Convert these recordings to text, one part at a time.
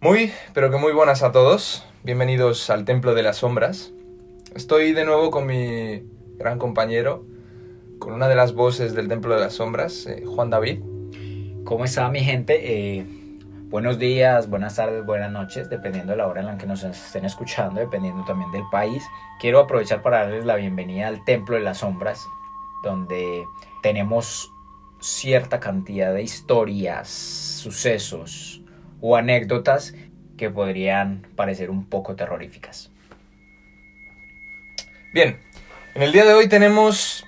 Muy, pero que muy buenas a todos. Bienvenidos al Templo de las Sombras. Estoy de nuevo con mi gran compañero, con una de las voces del Templo de las Sombras, eh, Juan David. ¿Cómo está mi gente? Eh, buenos días, buenas tardes, buenas noches, dependiendo de la hora en la que nos estén escuchando, dependiendo también del país. Quiero aprovechar para darles la bienvenida al Templo de las Sombras, donde tenemos cierta cantidad de historias, sucesos o anécdotas que podrían parecer un poco terroríficas. Bien, en el día de hoy tenemos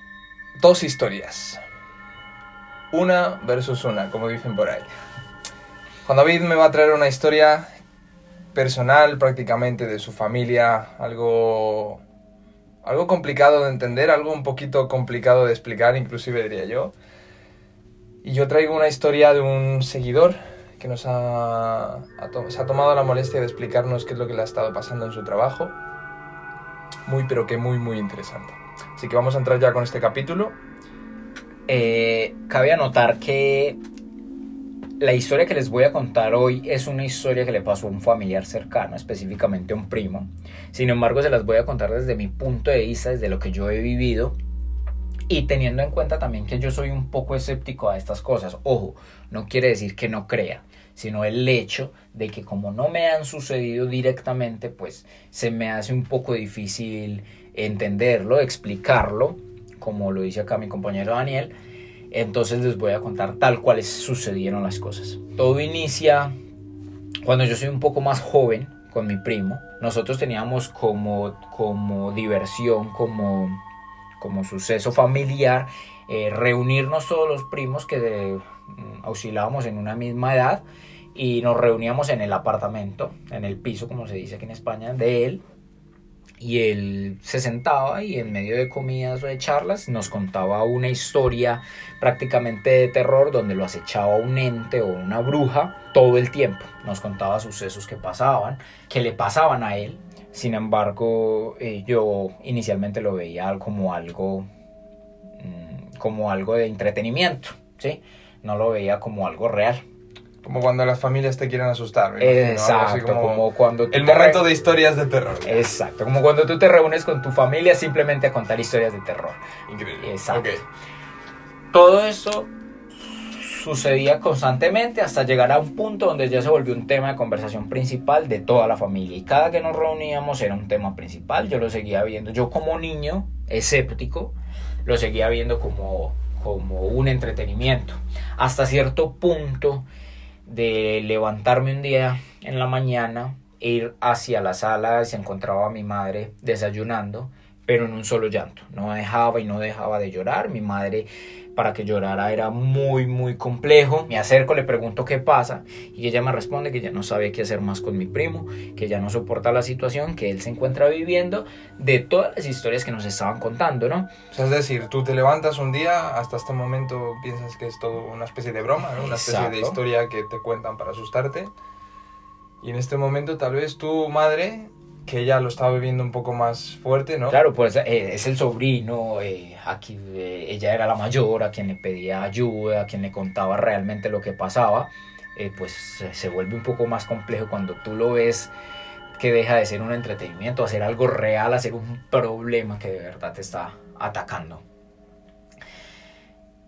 dos historias. Una versus una, como dicen por ahí. Juan David me va a traer una historia personal prácticamente de su familia, algo algo complicado de entender, algo un poquito complicado de explicar, inclusive diría yo. Y yo traigo una historia de un seguidor que nos ha, se ha tomado la molestia de explicarnos qué es lo que le ha estado pasando en su trabajo. Muy, pero que muy, muy interesante. Así que vamos a entrar ya con este capítulo. Eh, cabe anotar que la historia que les voy a contar hoy es una historia que le pasó a un familiar cercano, específicamente a un primo. Sin embargo, se las voy a contar desde mi punto de vista, desde lo que yo he vivido y teniendo en cuenta también que yo soy un poco escéptico a estas cosas. Ojo, no quiere decir que no crea, sino el hecho de que como no me han sucedido directamente, pues se me hace un poco difícil entenderlo, explicarlo, como lo dice acá mi compañero Daniel. Entonces les voy a contar tal cual sucedieron las cosas. Todo inicia cuando yo soy un poco más joven con mi primo. Nosotros teníamos como, como diversión, como como suceso familiar, eh, reunirnos todos los primos que mm, oscilábamos en una misma edad y nos reuníamos en el apartamento, en el piso, como se dice aquí en España, de él. Y él se sentaba y en medio de comidas o de charlas nos contaba una historia prácticamente de terror donde lo acechaba un ente o una bruja todo el tiempo. Nos contaba sucesos que pasaban, que le pasaban a él sin embargo, eh, yo inicialmente lo veía como algo, mm, como algo de entretenimiento, ¿sí? No lo veía como algo real. Como cuando las familias te quieren asustar. Exacto, como, cuando... El momento de historias de terror. Exacto, como cuando tú te reúnes con tu familia simplemente a contar historias de terror. Increíble. Exacto. Todo eso sucedía constantemente hasta llegar a un punto donde ya se volvió un tema de conversación principal de toda la familia. Y cada que nos reuníamos era un tema principal. Yo lo seguía viendo, yo como niño escéptico, lo seguía viendo como, como un entretenimiento. Hasta cierto punto de levantarme un día en la mañana, e ir hacia la sala, se encontraba mi madre desayunando, pero en un solo llanto. No dejaba y no dejaba de llorar. Mi madre para que llorara era muy, muy complejo. Me acerco, le pregunto qué pasa y ella me responde que ya no sabe qué hacer más con mi primo, que ya no soporta la situación que él se encuentra viviendo de todas las historias que nos estaban contando, ¿no? es decir, tú te levantas un día, hasta este momento piensas que es todo una especie de broma, ¿no? una especie de historia que te cuentan para asustarte. Y en este momento tal vez tu madre que ella lo estaba viviendo un poco más fuerte, ¿no? Claro, pues eh, es el sobrino, eh, aquí, eh, ella era la mayor, a quien le pedía ayuda, a quien le contaba realmente lo que pasaba, pues se vuelve un poco más complejo cuando tú lo ves que deja de ser un entretenimiento, hacer algo real, hacer un problema que de verdad te está atacando.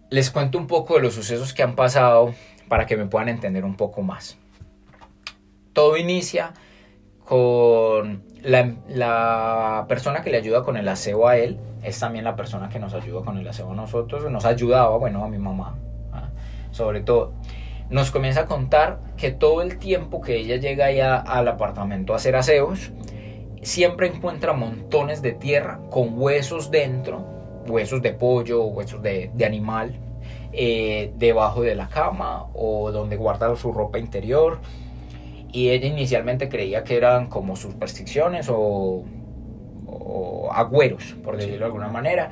Les cuento un poco de los sucesos que han pasado para que me puedan entender un poco más. Todo inicia con la, persona que le ayuda con el aseo a él, es también la persona que nos ayuda con el aseo a nosotros, nos ayudaba, bueno, a mi mamá, ¿ah? sobre todo. Nos comienza a contar que todo el tiempo que ella llega ya al apartamento a hacer aseos, siempre encuentra montones de tierra con huesos dentro, huesos de pollo, huesos de, animal, eh, debajo de la cama o donde guarda su ropa interior y ella inicialmente creía que eran como supersticiones o, o agüeros, por decirlo de alguna manera,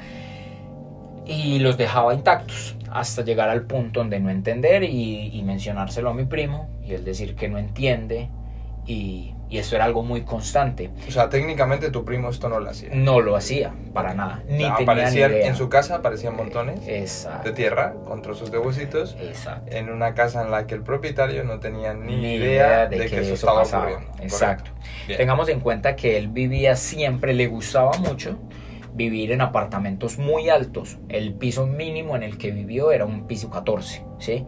y los dejaba intactos hasta llegar al punto donde no entender y, y, mencionárselo a mi primo y él decir que no entiende y, y esto era algo muy constante. O sea, técnicamente tu primo esto no lo hacía. No lo hacía, para nada. Ni O sea, tenía ni aparecían- idea. En su casa aparecían montones de Exacto. tierra con trozos de huesitos Exacto. en una casa en la que el propietario no tenía ni, Ni idea de, que, eso estaba pasaba. ocurriendo. Exacto. Tengamos en cuenta que él vivía siempre, le gustaba mucho vivir en apartamentos muy altos. El piso mínimo en el que vivió era un piso 14, ¿sí?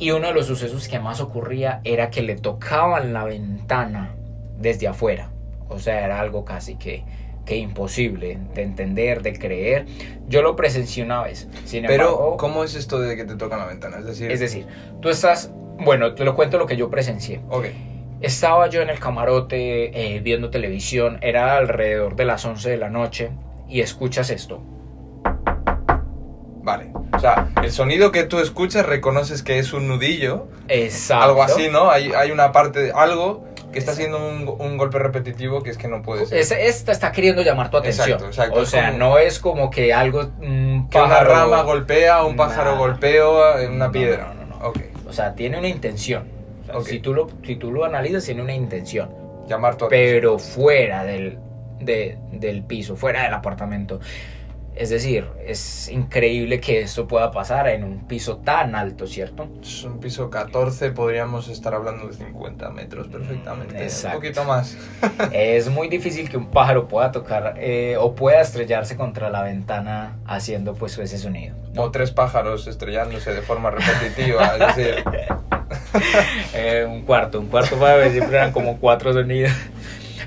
Y uno de los sucesos que más ocurría era que le tocaban la ventana desde afuera. O sea, era algo casi que, que imposible de entender, de creer. Yo lo presencié una vez. Sin Pero, ¿cómo es esto de que te tocan la ventana? Es decir, es decir, tú estás, bueno, te lo cuento lo que yo presencié. ok, Estaba yo en el camarote eh, viendo televisión, era alrededor de las 11 de la noche y escuchas esto. Vale. O sea, el sonido que tú escuchas reconoces que es un nudillo, Exacto. algo así, ¿no? Hay, hay una parte, de, algo que está haciendo un, un golpe repetitivo que es que no puede ser. Es- esta está queriendo llamar tu atención. Exacto, exacto. O sea, como- no es como que algo. un que una pájaro- rama golpea, un pájaro Nah. golpea en una No, piedra. no, no, no. Ok, O sea, tiene una intención. O sea, Ok. si, tú lo, si tú lo analizas, tiene una intención. llamar tu atención. Pero fuera del, de- del piso, fuera del apartamento. Es decir, es increíble que esto pueda pasar en un piso tan alto, ¿cierto? Es un piso 14, podríamos estar hablando de 50 metros perfectamente. Exacto. Un poquito más. Es muy difícil que un pájaro pueda tocar eh, o pueda estrellarse contra la ventana haciendo pues ese sonido. ¿no? O tres pájaros estrellándose de forma repetitiva. es decir, Eh, un cuarto, un cuarto para siempre eran como cuatro sonidos.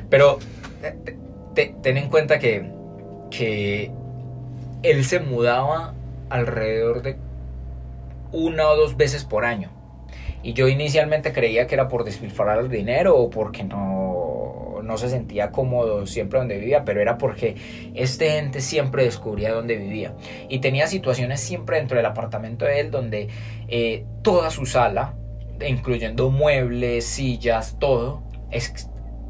Pero te- te- ten en cuenta que, que él se mudaba alrededor de una o dos veces por año. Y yo inicialmente creía que era por despilfarrar el dinero o porque no, no se sentía cómodo siempre donde vivía, pero era porque este ente siempre descubría dónde vivía. Y tenía situaciones siempre dentro del apartamento de él donde eh, toda su sala, incluyendo muebles, sillas, todo,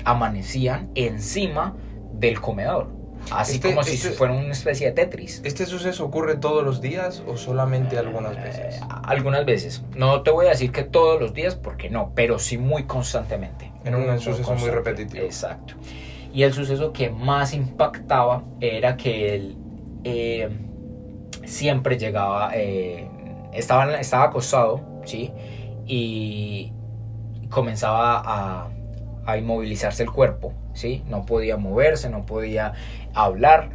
amanecían encima del comedor. Así Este- como si este- fuera una especie de Tetris. ¿Este suceso ocurre todos los días o solamente algunas veces? Eh, algunas veces. No te voy a decir que todos los días, porque no, pero sí muy constantemente. En un Muy, suceso muy repetitivo. Exacto. Y el suceso que más impactaba era que él eh, siempre llegaba, eh, estaba, estaba acostado, ¿sí? Y comenzaba a, a inmovilizarse el cuerpo, ¿sí? No podía moverse, no podía hablar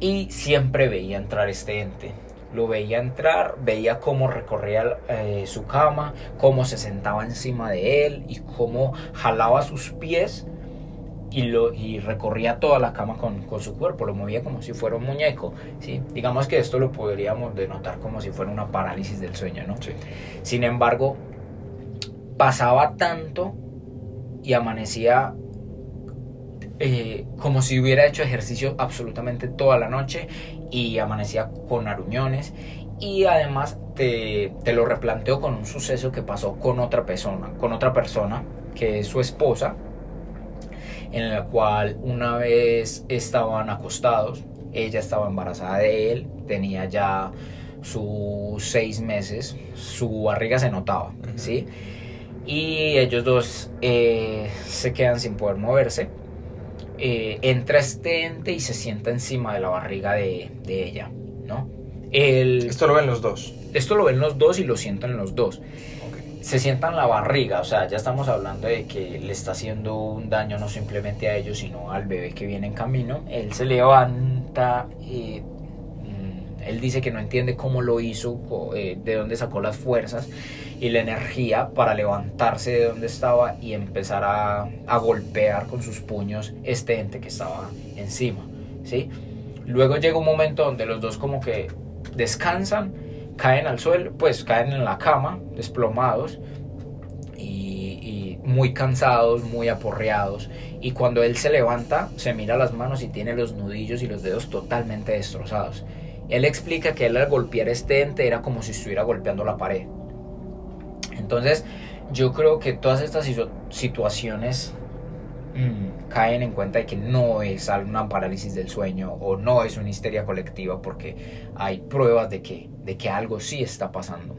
y siempre veía entrar este ente. Lo veía entrar, veía cómo recorría eh, su cama, cómo se sentaba encima de él y cómo jalaba sus pies y, lo, y recorría toda la cama con, con su cuerpo, lo movía como si fuera un muñeco. ¿sí? Digamos que esto lo podríamos denotar como si fuera una parálisis del sueño, ¿no? Sí. Sin embargo, pasaba tanto y amanecía eh, como si hubiera hecho ejercicio absolutamente toda la noche y amanecía con aruñones y además te, te lo replanteo con un suceso que pasó con otra persona, con otra persona que es su esposa, en la cual una vez estaban acostados, ella estaba embarazada de él, tenía ya sus seis meses, su barriga se notaba. ¿sí? Y ellos dos eh, se quedan sin poder moverse. Eh, entra este ente y se sienta encima de la barriga de, de ella, ¿no? El- Esto lo ven los dos. esto lo ven los dos y lo sienten los dos Ok. se sientan la barriga, o sea, ya estamos hablando de que le está haciendo un daño no simplemente a ellos, sino al bebé que viene en camino. Él se levanta y mm, él dice que no entiende cómo lo hizo, eh, de dónde sacó las fuerzas y la energía para levantarse de donde estaba y empezar a, golpear con sus puños este ente que estaba encima, ¿sí? Luego llega un momento donde los dos como que descansan, caen al suelo, pues caen en la cama, desplomados y, y muy cansados, muy aporreados. Y cuando él se levanta, se mira las manos y tiene los nudillos y los dedos totalmente destrozados. Él explica que él al golpear este ente era como si estuviera golpeando la pared. Entonces, yo creo que todas estas situ- situaciones mm, caen en cuenta de que no es una parálisis del sueño o no es una histeria colectiva porque hay pruebas de que, de que algo sí está pasando.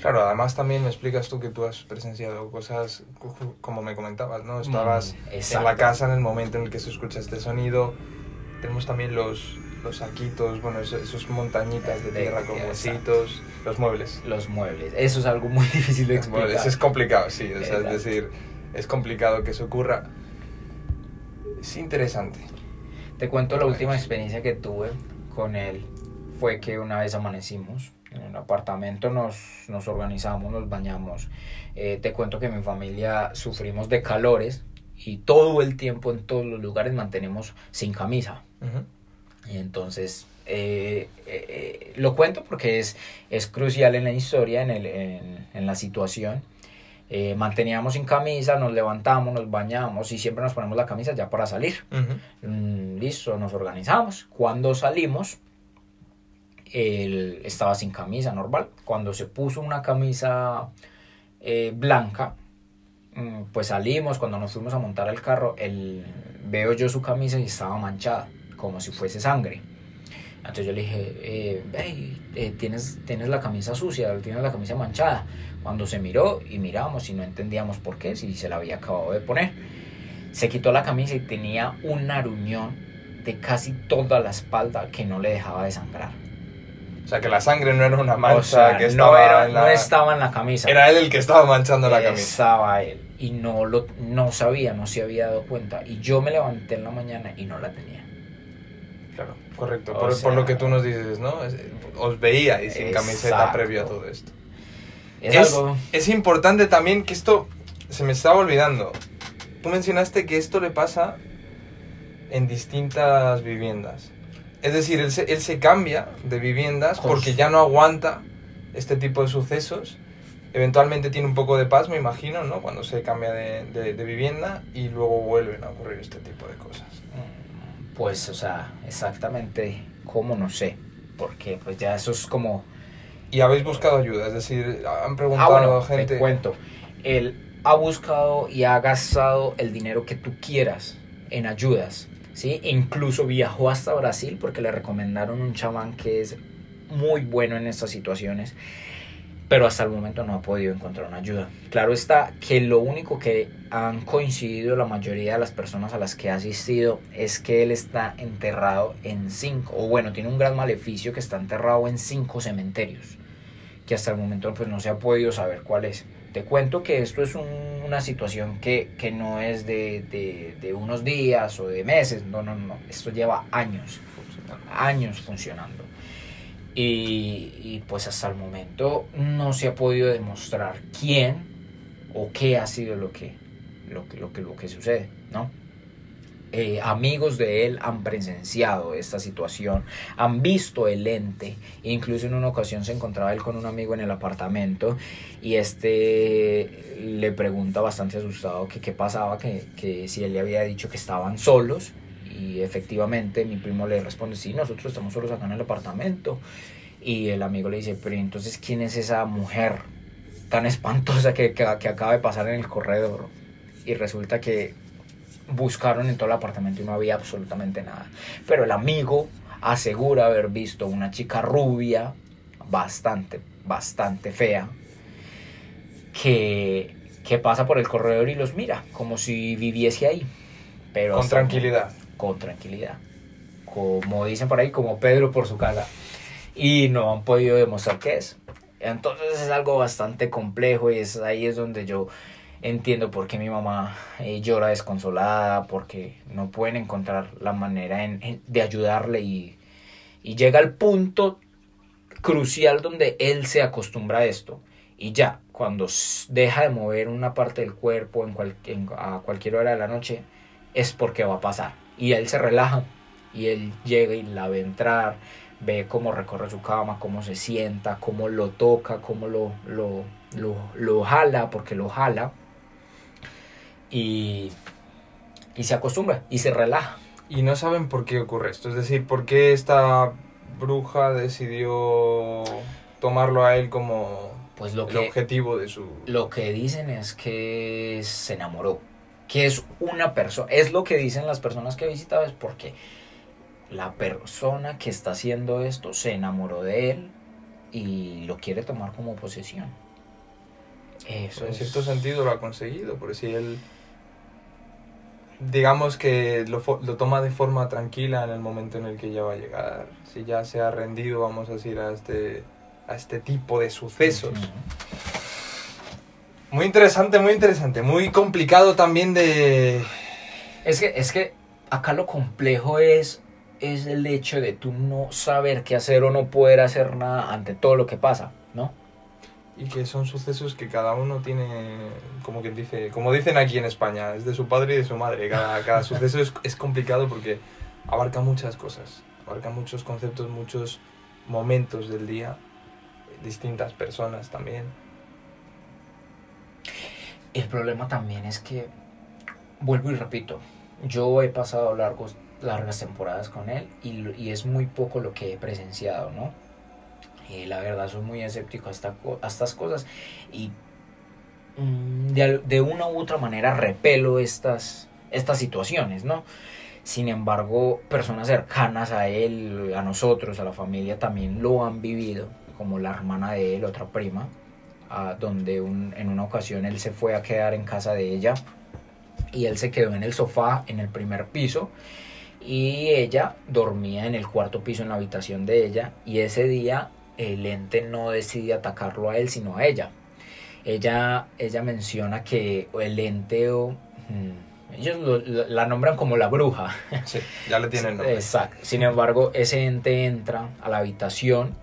Claro, además también me explicas tú que tú has presenciado cosas co- como me comentabas, ¿no? Estabas Mm, en la casa en el momento en el que se escucha este sonido. Tenemos también los, los saquitos, bueno, esos, esos montañitas de tierra con huesitos, los muebles. Los muebles. Eso es algo muy difícil de Los explicar. muebles. Es complicado, sí, o sea, Exacto. es decir, es complicado que eso ocurra. Es interesante. Te cuento la última experiencia que tuve con él. Fue que una vez amanecimos en el apartamento, nos, nos organizamos, nos bañamos. Eh, te cuento que mi familia sufrimos de calores y todo el tiempo en todos los lugares mantenemos sin camisa. Ujú. Y entonces eh, eh, eh, lo cuento porque es, es crucial en la historia, en, el, en, en la situación. Eh, manteníamos sin camisa, nos levantamos, nos bañamos y siempre nos ponemos la camisa ya para salir. Mm, listo, nos organizamos. Cuando salimos, él estaba sin camisa normal. Cuando se puso una camisa eh, blanca, mm, pues salimos. Cuando nos fuimos a montar el carro, él, veo yo su camisa y estaba manchada, como si fuese sangre. Entonces yo le dije, eh, "Ey, eh, ¿tienes, tienes la camisa sucia, tienes la camisa manchada. Cuando se miró y miramos y no entendíamos por qué, si se la había acabado de poner. Se quitó la camisa y tenía un aruñón de casi toda la espalda que no le dejaba de sangrar. O sea, que la sangre no era una mancha o sea, que no, estaba era- en la... no estaba en la camisa. Era él el que estaba manchando la camisa. Estaba él. Y no, lo, no sabía, no se había dado cuenta. Y yo me levanté en la mañana y no la tenía. Claro, correcto. Por, sea- por lo que tú nos dices, ¿no? Es- os veíais sin camiseta previo a todo esto. Es, Es, algo... es importante también que esto se me estaba olvidando. Tú mencionaste que esto le pasa en distintas viviendas. Es decir, él se, él se cambia de viviendas Pues- porque ya no aguanta este tipo de sucesos. Eventualmente tiene un poco de paz, me imagino, ¿no? Cuando se cambia de, de- de vivienda y luego vuelven a ocurrir este tipo de cosas. Mm, Pues, o sea, exactamente cómo no sé. Porque pues ya eso es como... Y habéis buscado ayuda, es decir, han Ah, preguntado bueno, a gente. te cuento. Él ha buscado y ha gastado el dinero que tú quieras en ayudas, ¿sí? E incluso viajó hasta Brasil porque le recomendaron un chamán que es muy bueno en estas situaciones, pero hasta el momento no ha podido encontrar una ayuda. Claro está que lo único que han coincidido la mayoría de las personas a las que ha asistido es que él está enterrado en cinco, o bueno, tiene un gran maleficio que está enterrado en cinco cementerios que hasta el momento pues no se ha podido saber cuál es. Te cuento que esto es un- una situación que, que no es de, de- de unos días o de meses, no, no, no, esto lleva años, años funcionando. Y, y, pues hasta el momento no se ha podido demostrar quién o qué ha sido lo que, lo que, lo que, lo que sucede, ¿no? Eh, amigos de él han presenciado esta situación, han visto el ente, incluso en una ocasión se encontraba él con un amigo en el apartamento y este le pregunta bastante asustado que qué pasaba, que, que si él le había dicho que estaban solos y efectivamente mi primo le responde, sí, nosotros estamos solos acá en el apartamento y el amigo le dice, pero entonces ¿quién es esa mujer tan espantosa que, que, que acaba de pasar en el corredor? Y resulta que buscaron en todo el apartamento y no había absolutamente nada. Pero el amigo asegura haber visto una chica rubia, bastante, bastante fea, que, que pasa por el corredor y los mira, como si viviese ahí. Pero Con tranquilidad. Con tranquilidad. Como dicen por ahí, como Pedro por su casa. Y no han podido demostrar qué es. Entonces es algo bastante complejo y es ahí es donde yo entiendo por qué mi mamá eh, llora desconsolada, porque no pueden encontrar la manera de ayudarle y, llega al punto crucial donde él se acostumbra a esto. Y ya, cuando deja de mover una parte del cuerpo en- a cualquier hora de la noche, es porque va a pasar. Y él se relaja y él llega y la ve entrar, ve cómo recorre su cama, cómo se sienta, cómo lo toca, cómo lo, lo, lo, lo jala, porque lo jala. Y, y se acostumbra y se relaja. Y no saben por qué ocurre esto. Es decir, por qué esta bruja decidió tomarlo a él como Pues lo el que, objetivo de su... Lo que dicen es que se enamoró, que es una persona, es lo que dicen las personas que he visitado, es porque la persona que está haciendo esto se enamoró de él y lo quiere tomar como posesión. Eso en es- cierto sentido lo ha conseguido, porque si él, digamos que lo, lo toma de forma tranquila en el momento en el que ya va a llegar, si ya se ha rendido, vamos a decir, a este, a este tipo de sucesos. Ujú. Muy interesante, muy interesante, muy complicado también de... Es que, es que acá lo complejo es, es el hecho de tú no saber qué hacer o no poder hacer nada ante todo lo que pasa, ¿no? Y que son sucesos que cada uno tiene, como que dice, como dicen aquí en España, es de su padre y de su madre. Cada, cada suceso es, es complicado porque abarca muchas cosas, abarca muchos conceptos, muchos momentos del día, distintas personas también. El problema también es que, vuelvo y repito, yo he pasado largos, largas temporadas con él y, y es muy poco lo que he presenciado, ¿no? La verdad soy muy escéptico a, esta a estas cosas y mm, de, de una u otra manera repelo estas, estas situaciones, ¿no? Sin embargo, personas cercanas a él, a nosotros, a la familia, también lo han vivido, como la hermana de él, otra prima, a donde un- en una ocasión él se fue a quedar en casa de ella y él se quedó en el sofá en el primer piso y ella dormía en el cuarto piso en la habitación de ella y ese día el ente no decide atacarlo a él sino a ella. Ella, ella menciona que el ente o... mm, ellos lo- la la nombran como la bruja. Sí, ya le tienen nombre. Exacto. Sin embargo, ese ente entra a la habitación,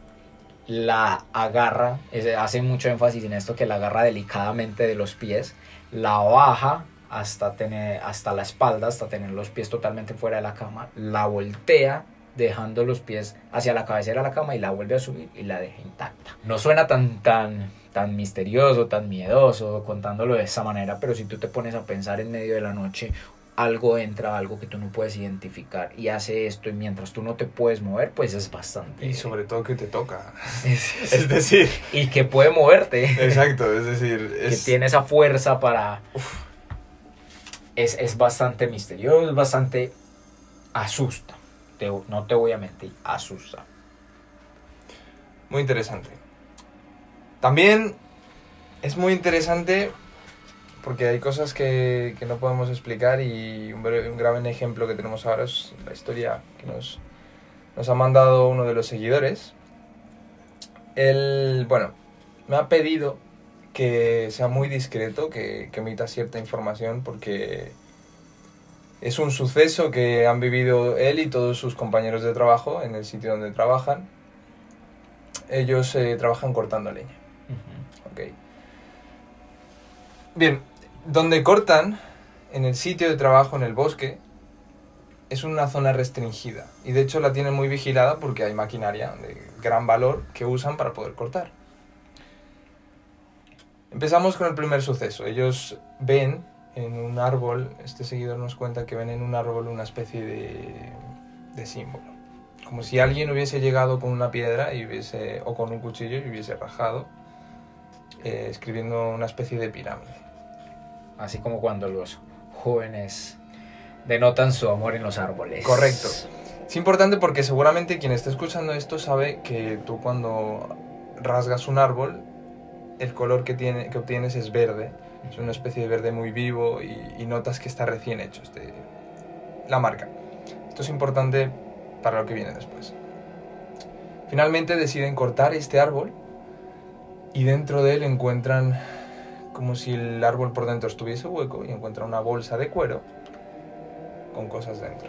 la agarra, hace mucho énfasis en esto, que la agarra delicadamente de los pies, la baja hasta, tener, hasta la espalda, hasta tener los pies totalmente fuera de la cama, la voltea dejando los pies hacia la cabecera de la cama y la vuelve a subir y la deja intacta. No suena tan, tan, tan misterioso, tan miedoso contándolo de esa manera, pero si tú te pones a pensar en medio de la noche, algo entra, algo que tú no puedes identificar y hace esto y mientras tú no te puedes mover, pues es bastante. Y sobre todo que te toca. Es- Es decir, y que puede moverte. exacto, es decir, que tiene esa fuerza para... Es, es bastante misterioso, es bastante... asusta. Te- no te voy a mentir, asusta. muy interesante. También es muy interesante porque hay cosas que, que no podemos explicar y un, breve- un gran ejemplo que tenemos ahora es la historia que nos, nos ha mandado uno de los seguidores. Él, bueno, me ha pedido que sea muy discreto, que, que emita cierta información porque es un suceso que han vivido él y todos sus compañeros de trabajo en el sitio donde trabajan. Ellos eh, trabajan cortando leña. Ok. Bien, donde cortan, en el sitio de trabajo, en el bosque, es una zona restringida. Y de hecho la tienen muy vigilada porque hay maquinaria de gran valor que usan para poder cortar. Empezamos con el primer suceso. Ellos ven en un árbol, este seguidor nos cuenta que ven en un árbol una especie de, de símbolo. Como si alguien hubiese llegado con una piedra y hubiese, o con un cuchillo y hubiese rajado, eh, escribiendo una especie de pirámide. Así como cuando los jóvenes denotan su amor en los árboles. Correcto. Es importante porque seguramente quien está escuchando esto sabe que tú cuando rasgas un árbol, el color que, tiene, que obtienes es verde. Es una especie de verde muy vivo y, y notas que está recién hecho. Este, la marca. Esto es importante para lo que viene después. Finalmente deciden cortar este árbol y dentro de él encuentran como si el árbol por dentro estuviese hueco y encuentran una bolsa de cuero con cosas dentro.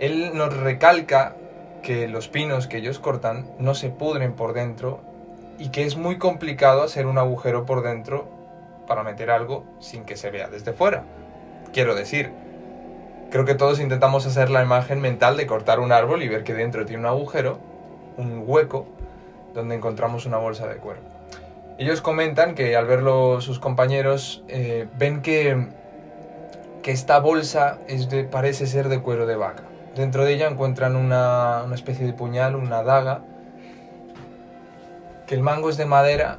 Él nos recalca que los pinos que ellos cortan no se pudren por dentro y que es muy complicado hacer un agujero por dentro para meter algo sin que se vea desde fuera. Quiero decir, creo que todos intentamos hacer la imagen mental de cortar un árbol y ver que dentro tiene un agujero, un hueco, donde encontramos una bolsa de cuero. Ellos comentan que al verlo sus compañeros eh, ven que, que esta bolsa es de, parece ser de cuero de vaca. Dentro de ella encuentran una, una especie de puñal, una daga, que el mango es de madera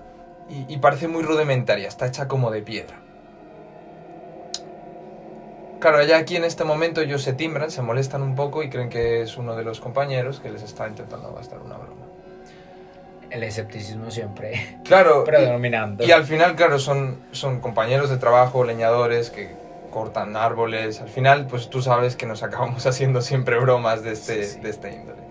y, y parece muy rudimentaria, está hecha como de piedra. Claro, ya aquí en este momento ellos se timbran, se molestan un poco y creen que es uno de los compañeros que les está intentando gastar una broma. El escepticismo siempre Claro, predominando. y, y al final, claro, son, son compañeros de trabajo, leñadores que cortan árboles. Al final, pues tú sabes que nos acabamos haciendo siempre bromas de este, Sí, sí. de este índole.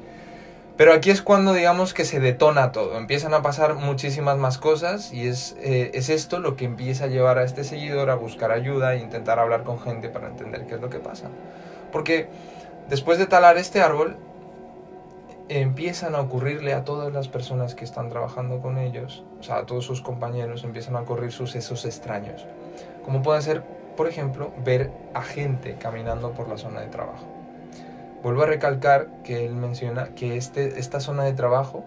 Pero aquí es cuando digamos que se detona todo, empiezan a pasar muchísimas más cosas y es, eh, es esto lo que empieza a llevar a este seguidor a buscar ayuda e intentar hablar con gente para entender qué es lo que pasa. Porque después de talar este árbol, empiezan a ocurrirle a todas las personas que están trabajando con ellos, o sea, a todos sus compañeros, empiezan a ocurrir sucesos extraños. Como pueden ser, por ejemplo, ver a gente caminando por la zona de trabajo. Vuelvo a recalcar que él menciona que este, esta zona de trabajo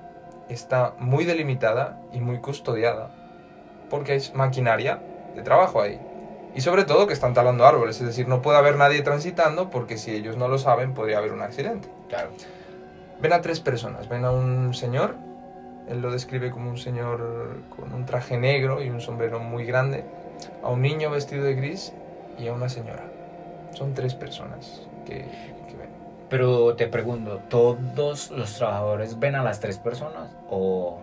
está muy delimitada y muy custodiada, porque hay maquinaria de trabajo ahí. Y sobre todo que están talando árboles, es decir, no puede haber nadie transitando porque si ellos no lo saben podría haber un accidente. Claro. Ven a tres personas. Ven a un señor, él lo describe como un señor con un traje negro y un sombrero muy grande, a un niño vestido de gris y a una señora. Son tres personas que, que ven. Pero te pregunto, ¿todos los trabajadores ven a las tres personas o,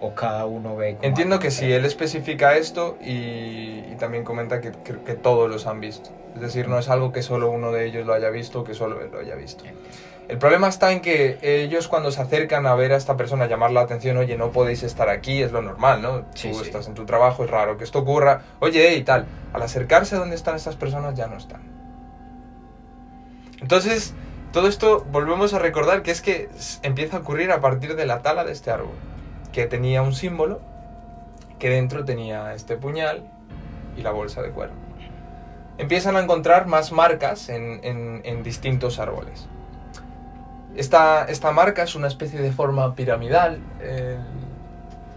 o cada uno ve? como Entiendo que sí, él especifica esto y, y también comenta que, que- que todos los han visto. Es decir, no es algo que solo uno de ellos lo haya visto o que solo él lo haya visto. El problema está en que ellos cuando se acercan a ver a esta persona, llamar la atención, oye, no podéis estar aquí, es lo normal, ¿no? Sí, Tú sí. estás en tu trabajo, es raro que esto ocurra, oye, y tal. Al acercarse a donde están estas personas ya no están. Entonces, todo esto volvemos a recordar que es que empieza a ocurrir a partir de la tala de este árbol, que tenía un símbolo, que dentro tenía este puñal y la bolsa de cuero. Empiezan a encontrar más marcas en, en- en distintos árboles. Esta, esta marca es una especie de forma piramidal. el-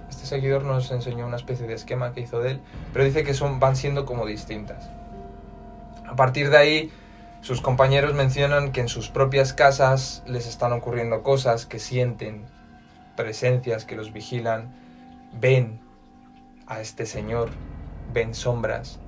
este seguidor nos enseñó una especie de esquema que hizo de él, pero dice que son, van siendo como distintas. A partir de ahí, sus compañeros mencionan que en sus propias casas les están ocurriendo cosas, que sienten presencias que los vigilan, ven a este señor, ven sombras,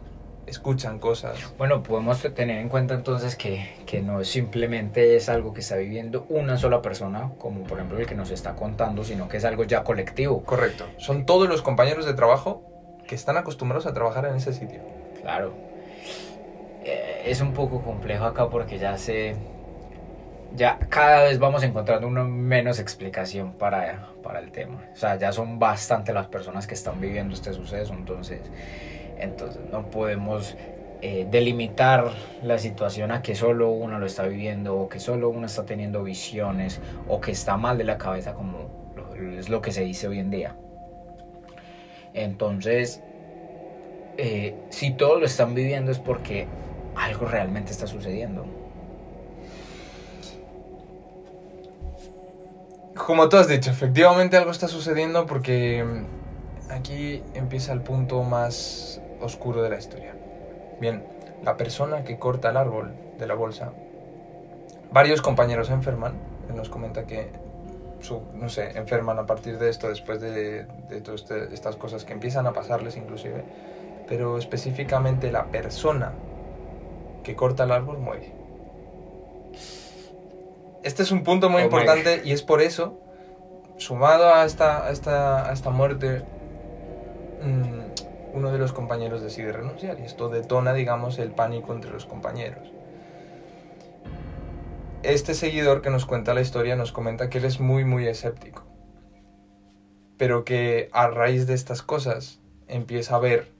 escuchan cosas. Bueno, podemos tener en cuenta entonces que, que no simplemente es algo que está viviendo una sola persona, como por ejemplo el que nos está contando, sino que es algo ya colectivo. Correcto. Son todos los compañeros de trabajo que están acostumbrados a trabajar en ese sitio. Claro. Eh, es un poco complejo acá porque ya se... Ya cada vez vamos encontrando una menos explicación para, para el tema. O sea, ya son bastante las personas que están viviendo este suceso, entonces, entonces no podemos eh, delimitar la situación a que solo uno lo está viviendo o que solo uno está teniendo visiones o que está mal de la cabeza como es lo que se dice hoy en día. Entonces, eh, si todos lo están viviendo es porque algo realmente está sucediendo. Como tú has dicho, efectivamente algo está sucediendo porque mm, aquí empieza el punto más oscuro de la historia. Bien, la persona que corta el árbol de la bolsa, varios compañeros enferman, él nos comenta que, su- no sé, enferman a partir de esto, después de, de todas este- estas cosas que empiezan a pasarles inclusive, pero específicamente la persona que corta el árbol muere. Este es un punto muy Oh importante y es por eso, sumado a esta, a esta, a esta muerte, mm, uno de los compañeros decide renunciar y esto detona, digamos, el pánico entre los compañeros. Este seguidor que nos cuenta la historia nos comenta que él es muy, muy escéptico, pero que a raíz de estas cosas empieza a ver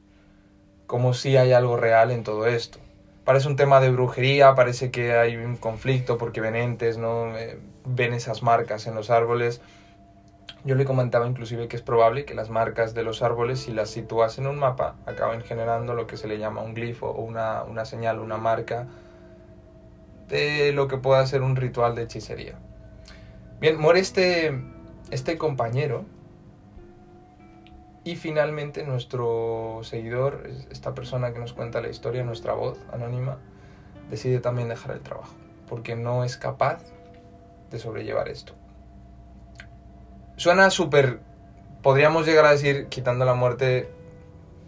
como si hay algo real en todo esto. Parece un tema de brujería, parece que hay un conflicto porque ven entes, ¿no? Eh, ven esas marcas en los árboles. Yo le comentaba inclusive que es probable que las marcas de los árboles, si las sitúas en un mapa, acaben generando lo que se le llama un glifo o una, una señal, una marca de lo que pueda ser un ritual de hechicería. Bien, muere este, este compañero y finalmente nuestro seguidor, es- esta persona que nos cuenta la historia, nuestra voz anónima, decide también dejar el trabajo, porque no es capaz de sobrellevar esto. Suena súper, podríamos llegar a decir, quitando la muerte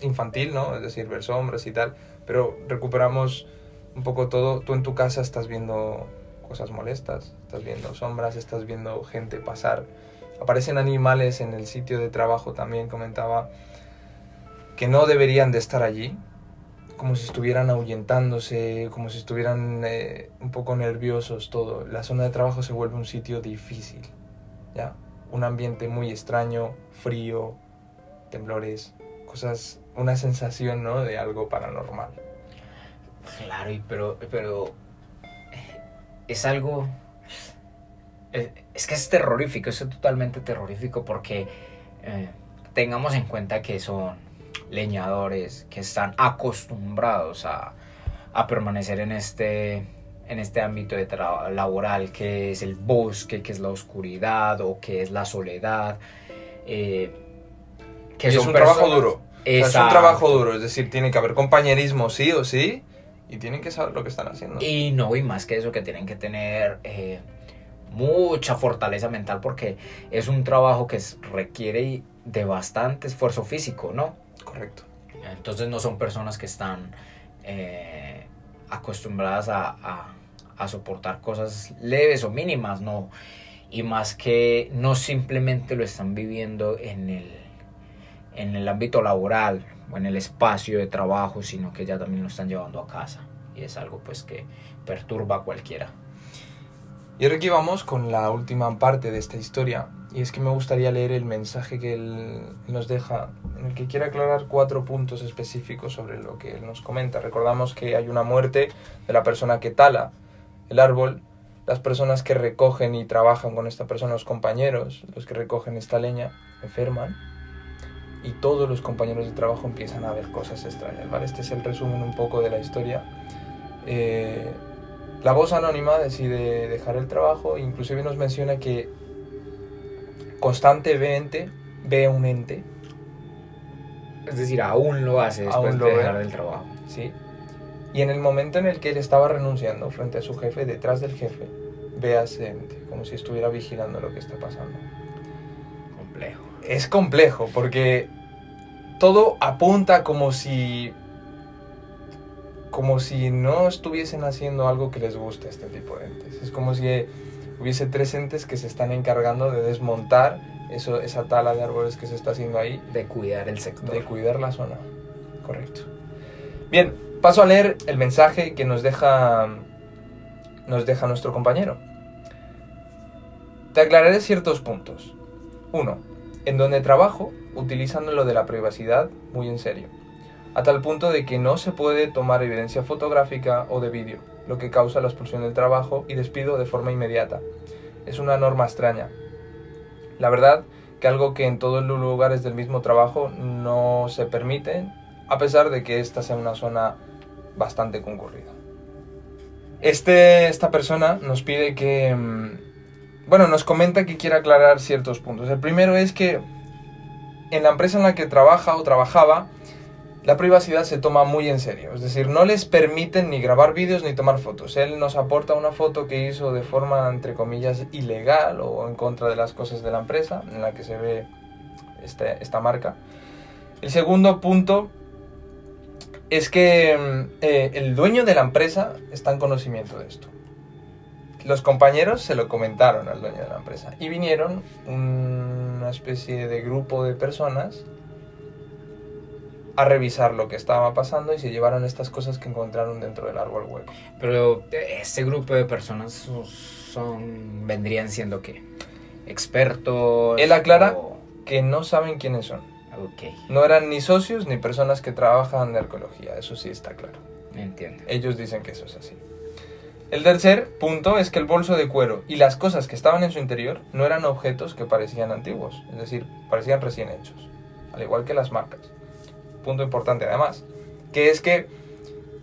infantil, ¿no? Es decir, ver sombras y tal, pero recuperamos un poco todo. Tú en tu casa estás viendo cosas molestas, estás viendo sombras, estás viendo gente pasar Aparecen animales en el sitio de trabajo también, comentaba, que no deberían de estar allí, como si estuvieran ahuyentándose, como si estuvieran eh, un poco nerviosos, todo. La zona de trabajo se vuelve un sitio difícil, ¿ya? Un ambiente muy extraño, frío, temblores, cosas, una sensación, ¿no? De algo paranormal. Claro, y pero, pero es algo... Es, es que es terrorífico, es totalmente terrorífico porque eh, tengamos en cuenta que son leñadores que están acostumbrados a, a permanecer en este, en este ámbito de laboral que es el bosque, que es la oscuridad o que es la soledad. Eh, que es un trabajo duro. O sea, es un trabajo duro, es decir, tiene que haber compañerismo sí o sí y tienen que saber lo que están haciendo. Y no, y más que eso, que tienen que tener eh, mucha fortaleza mental porque es un trabajo que requiere de bastante esfuerzo físico, ¿no? Correcto. Entonces no son personas que están eh, acostumbradas a, a, a, soportar cosas leves o mínimas, no. Y más que no simplemente lo están viviendo en el, en el ámbito laboral o en el espacio de trabajo, sino que ya también lo están llevando a casa. Y es algo pues que perturba a cualquiera. Y ahora aquí vamos con la última parte de esta historia. Y es que me gustaría leer el mensaje que él nos deja, en el que quiere aclarar cuatro puntos específicos sobre lo que él nos comenta. Recordamos que hay una muerte de la persona que tala el árbol, las personas que recogen y trabajan con esta persona, los compañeros, los que recogen esta leña, enferman. Y todos los compañeros de trabajo empiezan a ver cosas extrañas. ¿vale? Este es el resumen un poco de la historia. Eh, la voz anónima decide dejar el trabajo, inclusive nos menciona que constantemente ve un ente. Es decir, aún lo hace después de dejar el trabajo. Sí. Y en el momento en el que él estaba renunciando frente a su jefe, detrás del jefe, ve a ese ente, como si estuviera vigilando lo que está pasando. Complejo. Es complejo, porque todo apunta como si como si no estuviesen haciendo algo que les guste a este tipo de entes. Es como si hubiese tres entes que se están encargando de desmontar eso, esa tala de árboles que se está haciendo ahí. De cuidar el sector. De cuidar la zona. Correcto. Bien, paso a leer el mensaje que nos deja, nos deja nuestro compañero. Te aclararé ciertos puntos. Uno, en donde trabajo, utilizando lo de la privacidad muy en serio a tal punto de que no se puede tomar evidencia fotográfica o de vídeo, lo que causa la expulsión del trabajo y despido de forma inmediata. Es una norma extraña. La verdad que algo que en todos los lugares del mismo trabajo no se permite, a pesar de que esta sea una zona bastante concurrida. Este, esta persona nos pide que... Mm, bueno, nos comenta que quiere aclarar ciertos puntos. El primero es que en la empresa en la que trabaja o trabajaba, la privacidad se toma muy en serio. Es decir, no les permiten ni grabar vídeos ni tomar fotos. Él nos aporta una foto que hizo de forma, entre comillas, ilegal o en contra de las cosas de la empresa, en la que se ve este, esta marca. El segundo punto es que mm, eh, el dueño de la empresa está en conocimiento de esto. Los compañeros se lo comentaron al dueño de la empresa y vinieron una especie de grupo de personas a revisar lo que estaba pasando y se llevaron estas cosas que encontraron dentro del árbol hueco. Pero ese grupo de personas son vendrían siendo qué? Expertos. Él aclara que no saben quiénes son. Okay. No eran ni socios ni personas que trabajan de arqueología, eso sí está claro. Entiendo. Ellos dicen que eso es así. El tercer punto es que el bolso de cuero y las cosas que estaban en su interior no eran objetos que parecían antiguos, es decir, parecían recién hechos, al igual que las marcas punto importante además, que es que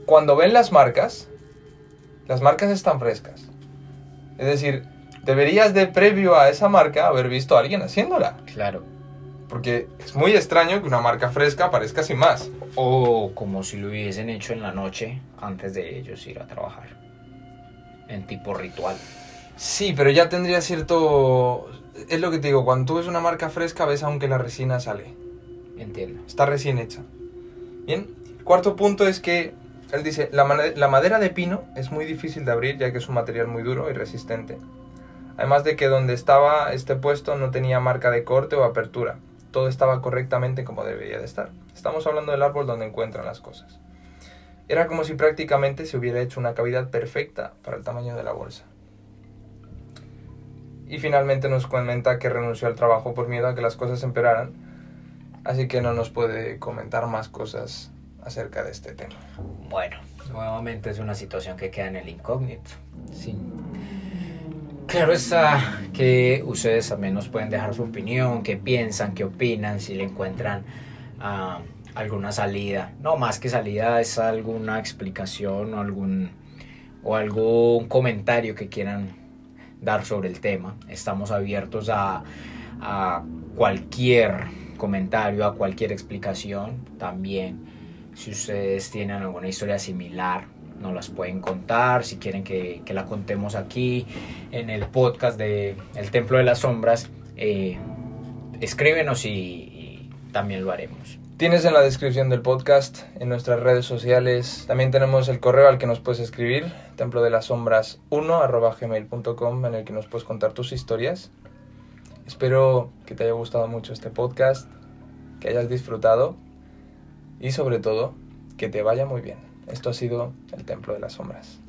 cuando ven las marcas, las marcas están frescas. Es decir, deberías de previo a esa marca haber visto a alguien haciéndola. Claro. Porque es muy extraño que una marca fresca aparezca sin más. O como si lo hubiesen hecho en la noche antes de ellos ir a trabajar. En tipo ritual. Sí, pero ya tendría cierto... Es lo que te digo, cuando tú ves una marca fresca ves aunque la resina sale. Entiendo. Está recién hecha. Bien. Cuarto punto es que él dice, la, la madera de pino es muy difícil de abrir ya que es un material muy duro y resistente. Además de que donde estaba este puesto no tenía marca de corte o apertura. Todo estaba correctamente como debería de estar. Estamos hablando del árbol donde encuentran las cosas. Era como si prácticamente se hubiera hecho una cavidad perfecta para el tamaño de la bolsa. Y finalmente nos comenta que renunció al trabajo por miedo a que las cosas empeoraran, así que no nos puede comentar más cosas acerca de este tema. Bueno, nuevamente es una situación que queda en el incógnito. Sí. Claro está que ustedes también nos pueden dejar su opinión, qué piensan, qué opinan, si le encuentran ah, alguna salida. No, más que salida es alguna explicación o algún, o algún comentario que quieran dar sobre el tema. Estamos abiertos a, a cualquier comentario, a cualquier explicación también. Si ustedes tienen alguna historia similar, nos las pueden contar. Si quieren que, que la contemos aquí en el podcast de El Templo de las Sombras, eh, escríbenos y, también lo haremos. Tienes en la descripción del podcast, en nuestras redes sociales. También tenemos el correo al que nos puedes escribir, templo de las sombras 1 gmail.com, en el que nos puedes contar tus historias. Espero que te haya gustado mucho este podcast, que hayas disfrutado y sobre todo que te vaya muy bien. Esto ha sido el Templo de las Sombras.